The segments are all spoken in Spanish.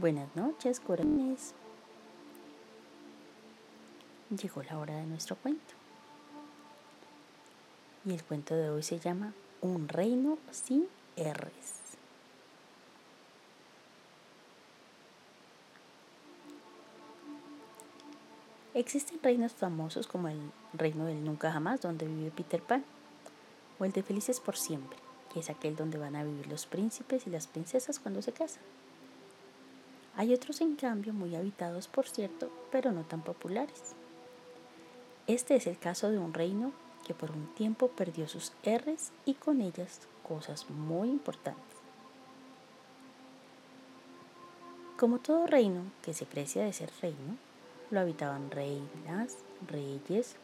Buenas noches, corazones. Llegó la hora de nuestro cuento. Y el cuento de hoy se llama Un reino sin R's. Existen reinos famosos como el reino del nunca jamás, donde vive Peter Pan, o el de Felices por siempre, que es aquel donde van a vivir los príncipes y las princesas cuando se casan. Hay otros, en cambio, muy habitados, por cierto, pero no tan populares. Este es el caso de un reino que por un tiempo perdió sus R's y con ellas cosas muy importantes. Como todo reino que se precia de ser reino, lo habitaban reinas, reyes,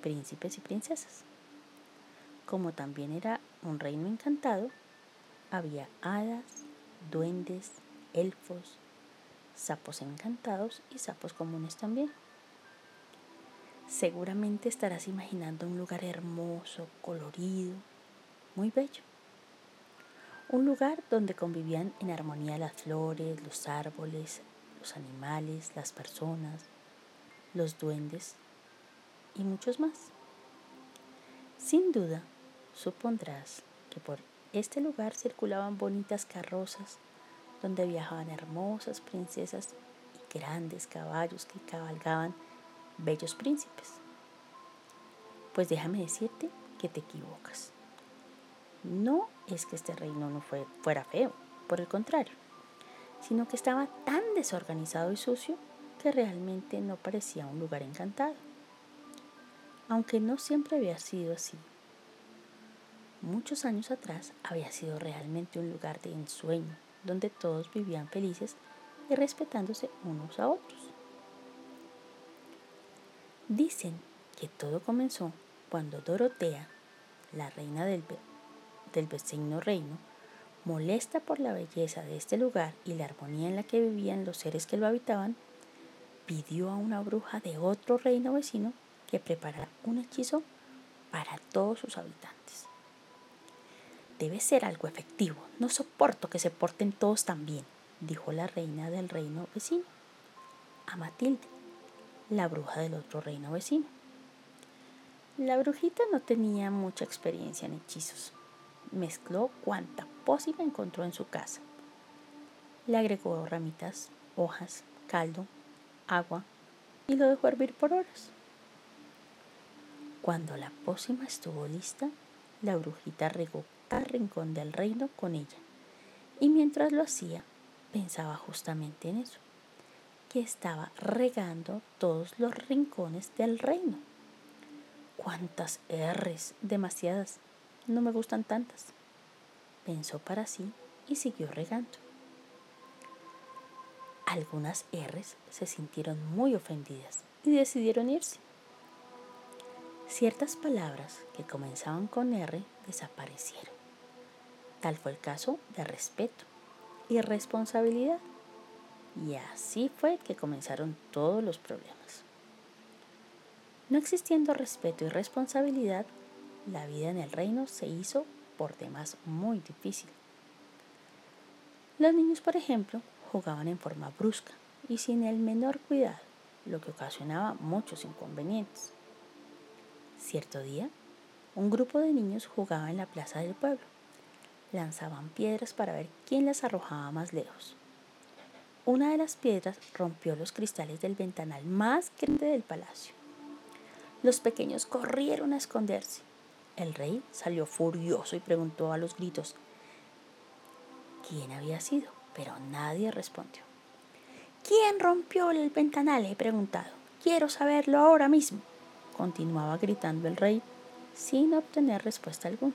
príncipes y princesas. Como también era un reino encantado, había hadas, duendes, elfos, sapos encantados y sapos comunes también. Seguramente estarás imaginando un lugar hermoso, colorido, muy bello. Un lugar donde convivían en armonía las flores, los árboles, los animales, las personas, los duendes y muchos más. Sin duda, supondrás que por este lugar circulaban bonitas carrozas donde viajaban hermosas princesas y grandes caballos que cabalgaban bellos príncipes. Pues déjame decirte que te equivocas. No es que este reino no fuera feo, por el contrario, sino que estaba tan desorganizado y sucio que realmente no parecía un lugar encantado. Aunque no siempre había sido así. Muchos años atrás había sido realmente un lugar de ensueño, donde todos vivían felices y respetándose unos a otros. Dicen que todo comenzó cuando Dorotea, la reina del, del vecino reino, molesta por la belleza de este lugar y la armonía en la que vivían los seres que lo habitaban, pidió a una bruja de otro reino vecino que preparara un hechizo para todos sus habitantes. Debe ser algo efectivo. No soporto que se porten todos tan bien, dijo la reina del reino vecino, a Matilde, la bruja del otro reino vecino. La brujita no tenía mucha experiencia en hechizos. Mezcló cuanta pócima encontró en su casa. Le agregó ramitas, hojas, caldo, agua y lo dejó hervir por horas. Cuando la pócima estuvo lista, la brujita regó cada rincón del reino con ella. Y mientras lo hacía, pensaba justamente en eso, que estaba regando todos los rincones del reino. ¿Cuántas R's? Demasiadas. No me gustan tantas. Pensó para sí y siguió regando. Algunas R's se sintieron muy ofendidas y decidieron irse. Ciertas palabras que comenzaban con R desaparecieron. Tal fue el caso de respeto y responsabilidad. Y así fue que comenzaron todos los problemas. No existiendo respeto y responsabilidad, la vida en el reino se hizo por demás muy difícil. Los niños, por ejemplo, jugaban en forma brusca y sin el menor cuidado, lo que ocasionaba muchos inconvenientes. Cierto día, un grupo de niños jugaba en la plaza del pueblo. Lanzaban piedras para ver quién las arrojaba más lejos. Una de las piedras rompió los cristales del ventanal más grande del palacio. Los pequeños corrieron a esconderse. El rey salió furioso y preguntó a los gritos quién había sido, pero nadie respondió. ¿Quién rompió el ventanal? He preguntado. Quiero saberlo ahora mismo continuaba gritando el rey sin obtener respuesta alguna.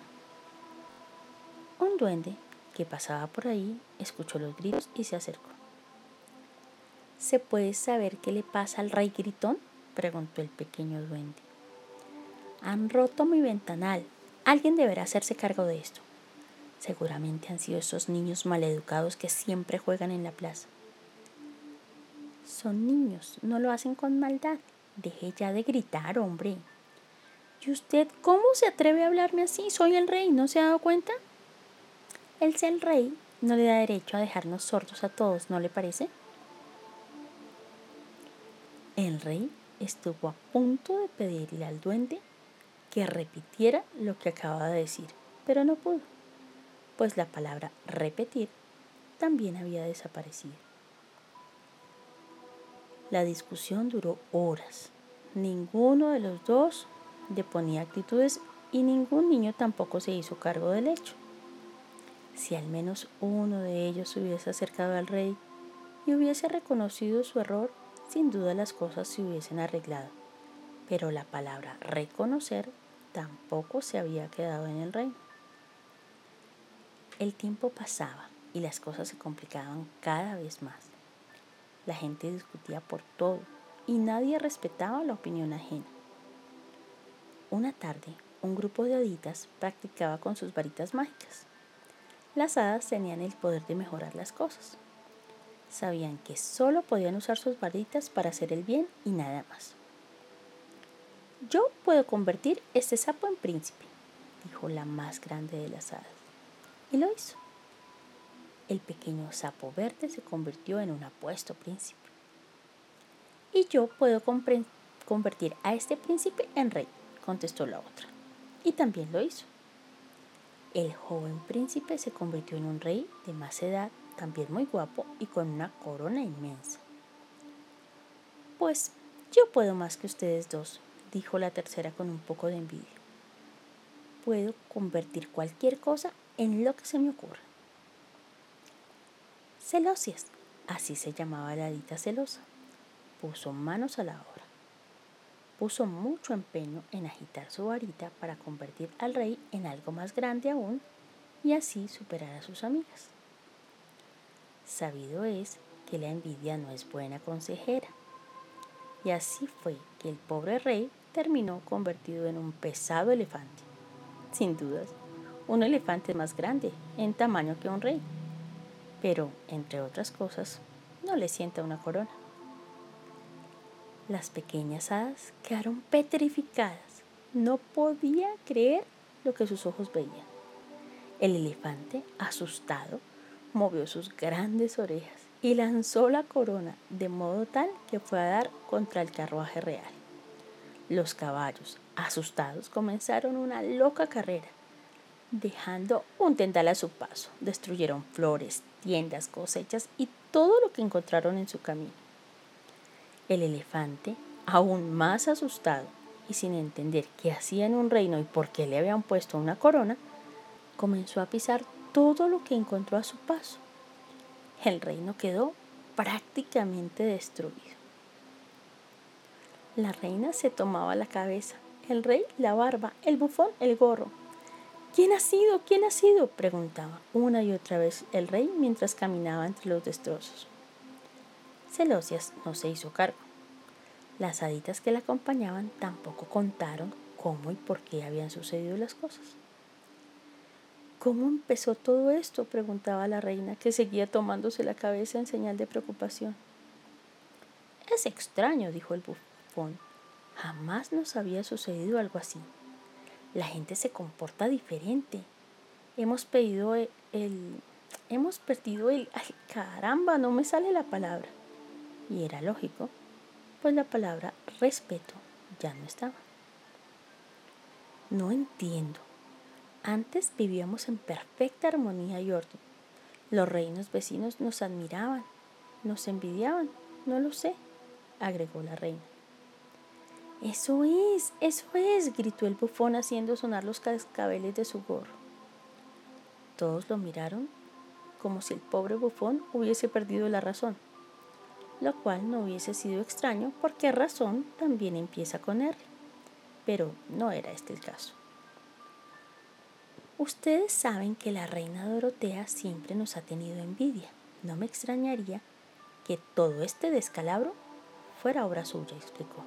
Duende que pasaba por ahí escuchó los gritos y se acercó. ¿Se puede saber qué le pasa al rey gritón? preguntó el pequeño duende. Han roto mi ventanal. Alguien deberá hacerse cargo de esto. Seguramente han sido esos niños maleducados que siempre juegan en la plaza. Son niños, no lo hacen con maldad, Deje ya de gritar, hombre. ¿Y usted cómo se atreve a hablarme así? Soy el rey, ¿no se ha dado cuenta? El rey no le da derecho a dejarnos sordos a todos, ¿no le parece? El rey estuvo a punto de pedirle al duende que repitiera lo que acababa de decir, pero no pudo, pues la palabra repetir también había desaparecido. La discusión duró horas. Ninguno de los dos le ponía actitudes y ningún niño tampoco se hizo cargo del hecho. Si al menos uno de ellos se hubiese acercado al rey y hubiese reconocido su error, sin duda las cosas se hubiesen arreglado. Pero la palabra reconocer tampoco se había quedado en el reino. El tiempo pasaba y las cosas se complicaban cada vez más. La gente discutía por todo y nadie respetaba la opinión ajena. Una tarde, un grupo de haditas practicaba con sus varitas mágicas. Las hadas tenían el poder de mejorar las cosas. Sabían que solo podían usar sus varitas para hacer el bien y nada más. Yo puedo convertir este sapo en príncipe, dijo la más grande de las hadas. Y lo hizo. El pequeño sapo verde se convirtió en un apuesto príncipe. Y yo puedo convertir a este príncipe en rey, contestó la otra. Y también lo hizo. El joven príncipe se convirtió en un rey de más edad, también muy guapo y con una corona inmensa. Pues yo puedo más que ustedes dos, dijo la tercera con un poco de envidia. Puedo convertir cualquier cosa en lo que se me ocurra. Celosias, así se llamaba la dita celosa, puso manos a la obra puso mucho empeño en agitar su varita para convertir al rey en algo más grande aún y así superar a sus amigas. Sabido es que la envidia no es buena consejera. Y así fue que el pobre rey terminó convertido en un pesado elefante. Sin dudas, un elefante más grande en tamaño que un rey. Pero, entre otras cosas, no le sienta una corona. Las pequeñas hadas quedaron petrificadas. No podía creer lo que sus ojos veían. El elefante, asustado, movió sus grandes orejas y lanzó la corona de modo tal que fue a dar contra el carruaje real. Los caballos, asustados, comenzaron una loca carrera, dejando un tendal a su paso. Destruyeron flores, tiendas, cosechas y todo lo que encontraron en su camino. El elefante, aún más asustado y sin entender qué hacía en un reino y por qué le habían puesto una corona, comenzó a pisar todo lo que encontró a su paso. El reino quedó prácticamente destruido. La reina se tomaba la cabeza, el rey la barba, el bufón el gorro. ¿Quién ha sido? ¿Quién ha sido? preguntaba una y otra vez el rey mientras caminaba entre los destrozos. Celosias no se hizo cargo. Las haditas que la acompañaban tampoco contaron cómo y por qué habían sucedido las cosas. ¿Cómo empezó todo esto? preguntaba la reina, que seguía tomándose la cabeza en señal de preocupación. Es extraño, dijo el bufón. Jamás nos había sucedido algo así. La gente se comporta diferente. Hemos pedido el, hemos perdido el... Ay, caramba, no me sale la palabra y era lógico, pues la palabra respeto ya no estaba. No entiendo. Antes vivíamos en perfecta armonía y orden. Los reinos vecinos nos admiraban, nos envidiaban, no lo sé, agregó la reina. Eso es, eso es, gritó el bufón haciendo sonar los cascabeles de su gorro. Todos lo miraron como si el pobre bufón hubiese perdido la razón lo cual no hubiese sido extraño porque razón también empieza con R, pero no era este el caso. Ustedes saben que la reina Dorotea siempre nos ha tenido envidia. No me extrañaría que todo este descalabro fuera obra suya, explicó.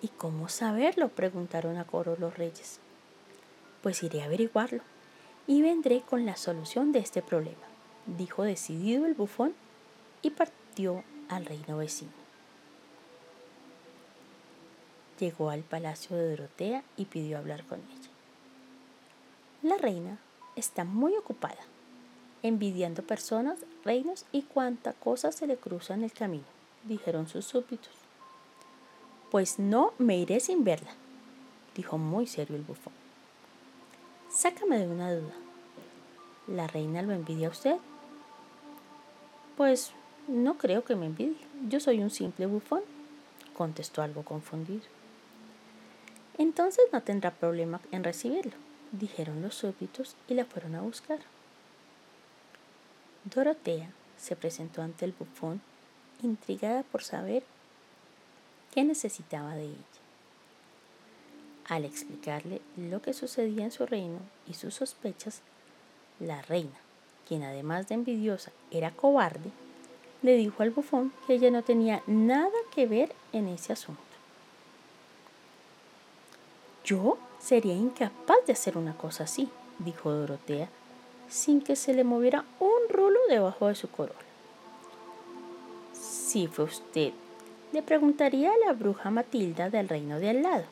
¿Y cómo saberlo? preguntaron a coro los reyes. Pues iré a averiguarlo y vendré con la solución de este problema, dijo decidido el bufón y partió al reino vecino. Llegó al palacio de Dorotea y pidió hablar con ella. La reina está muy ocupada, envidiando personas, reinos y cuanta cosa se le cruza en el camino, dijeron sus súbditos. Pues no me iré sin verla, dijo muy serio el bufón. Sácame de una duda. ¿La reina lo envidia a usted? Pues no creo que me envidie. Yo soy un simple bufón, contestó algo confundido. Entonces no tendrá problema en recibirlo, dijeron los súbditos y la fueron a buscar. Dorotea se presentó ante el bufón, intrigada por saber qué necesitaba de ella. Al explicarle lo que sucedía en su reino y sus sospechas, la reina, quien además de envidiosa era cobarde, le dijo al bufón que ella no tenía nada que ver en ese asunto. Yo sería incapaz de hacer una cosa así, dijo Dorotea, sin que se le moviera un rulo debajo de su corola. Si fue usted le preguntaría a la bruja Matilda del reino de al lado.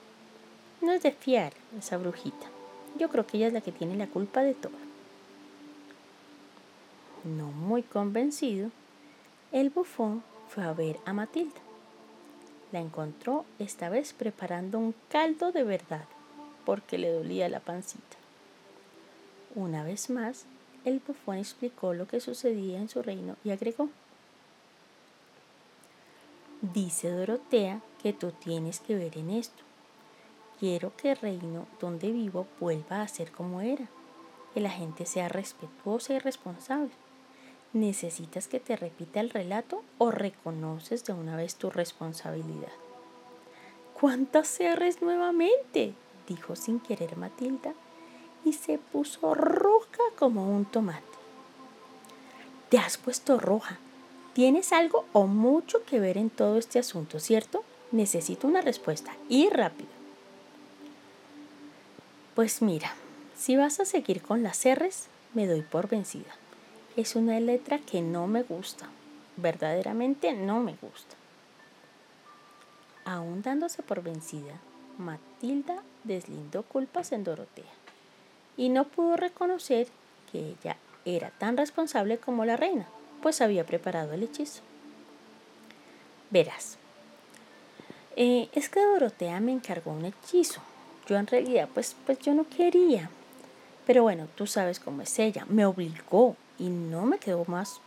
No es de fiar esa brujita. Yo creo que ella es la que tiene la culpa de todo. No muy convencido, el bufón fue a ver a Matilda. La encontró esta vez preparando un caldo de verdad, porque le dolía la pancita. Una vez más, el bufón explicó lo que sucedía en su reino y agregó, Dice Dorotea que tú tienes que ver en esto. Quiero que el reino donde vivo vuelva a ser como era, que la gente sea respetuosa y responsable. ¿Necesitas que te repita el relato o reconoces de una vez tu responsabilidad? ¿Cuántas cierres nuevamente? dijo sin querer Matilda y se puso roja como un tomate. Te has puesto roja, Tienes algo o mucho que ver en todo este asunto, ¿cierto? Necesito una respuesta y rápido. Pues mira, si vas a seguir con las R's, me doy por vencida. Es una letra que no me gusta, verdaderamente no me gusta. Aún dándose por vencida, Matilda deslindó culpas en Dorotea y no pudo reconocer que ella era tan responsable como la reina pues había preparado el hechizo. Verás, eh, es que Dorotea me encargó un hechizo. Yo en realidad, pues, pues yo no quería. Pero bueno, tú sabes cómo es ella. Me obligó y no me quedó más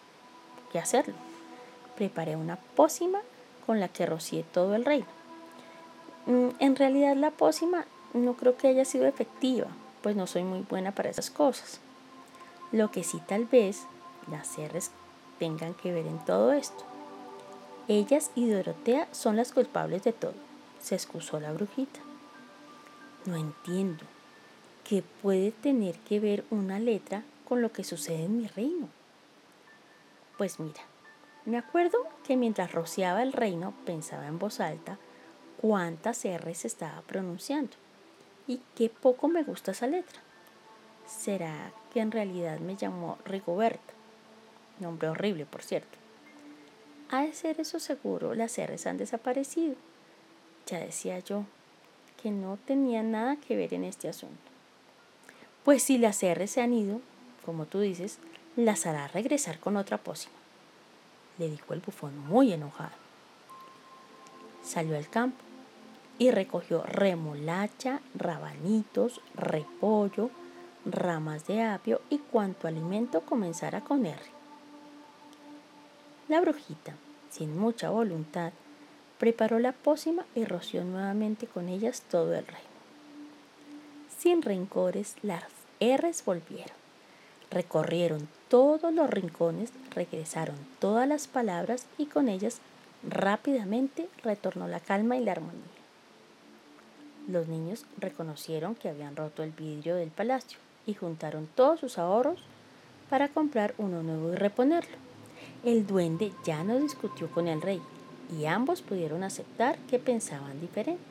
que hacerlo. Preparé una pócima con la que rocié todo el reino. Mm, en realidad la pócima no creo que haya sido efectiva, pues no soy muy buena para esas cosas. Lo que sí tal vez las R's tengan que ver en todo esto. Ellas y Dorotea son las culpables de todo, se excusó la brujita. No entiendo. ¿Qué puede tener que ver una letra con lo que sucede en mi reino? Pues mira, me acuerdo que mientras rociaba el reino pensaba en voz alta cuántas R's estaba pronunciando y qué poco me gusta esa letra. ¿Será que en realidad me llamó Rigoberta? Nombre horrible, por cierto. Ha de ser eso seguro, las R's han desaparecido. Ya decía yo que no tenía nada que ver en este asunto. Pues si las R se han ido, como tú dices, las hará regresar con otra pócima, le dijo el bufón muy enojado. Salió al campo y recogió remolacha, rabanitos, repollo, ramas de apio y cuanto alimento comenzara con R. La brujita, sin mucha voluntad, preparó la pócima y roció nuevamente con ellas todo el reino. Sin rencores, las R's volvieron. Recorrieron todos los rincones, regresaron todas las palabras y con ellas rápidamente retornó la calma y la armonía. Los niños reconocieron que habían roto el vidrio del palacio y juntaron todos sus ahorros para comprar uno nuevo y reponerlo. El duende ya no discutió con el rey y ambos pudieron aceptar que pensaban diferente.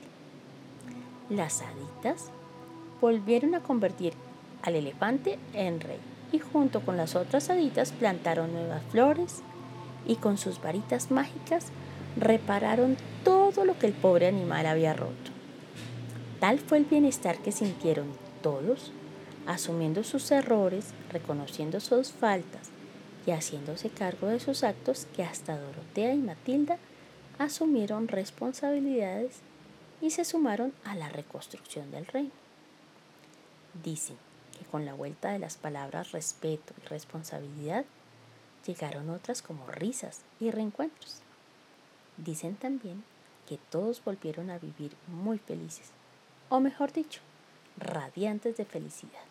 Las haditas volvieron a convertir al elefante en rey y junto con las otras haditas plantaron nuevas flores y con sus varitas mágicas repararon todo lo que el pobre animal había roto. Tal fue el bienestar que sintieron todos, asumiendo sus errores, reconociendo sus faltas y haciéndose cargo de sus actos que hasta Dorotea y Matilda asumieron responsabilidades y se sumaron a la reconstrucción del reino. Dicen con la vuelta de las palabras respeto y responsabilidad llegaron otras como risas y reencuentros. Dicen también que todos volvieron a vivir muy felices, o mejor dicho, radiantes de felicidad.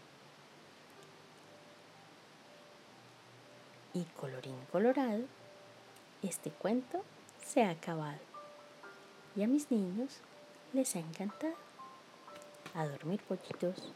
Y colorín colorado, este cuento se ha acabado. Y a mis niños les ha encantado. A dormir pollitos.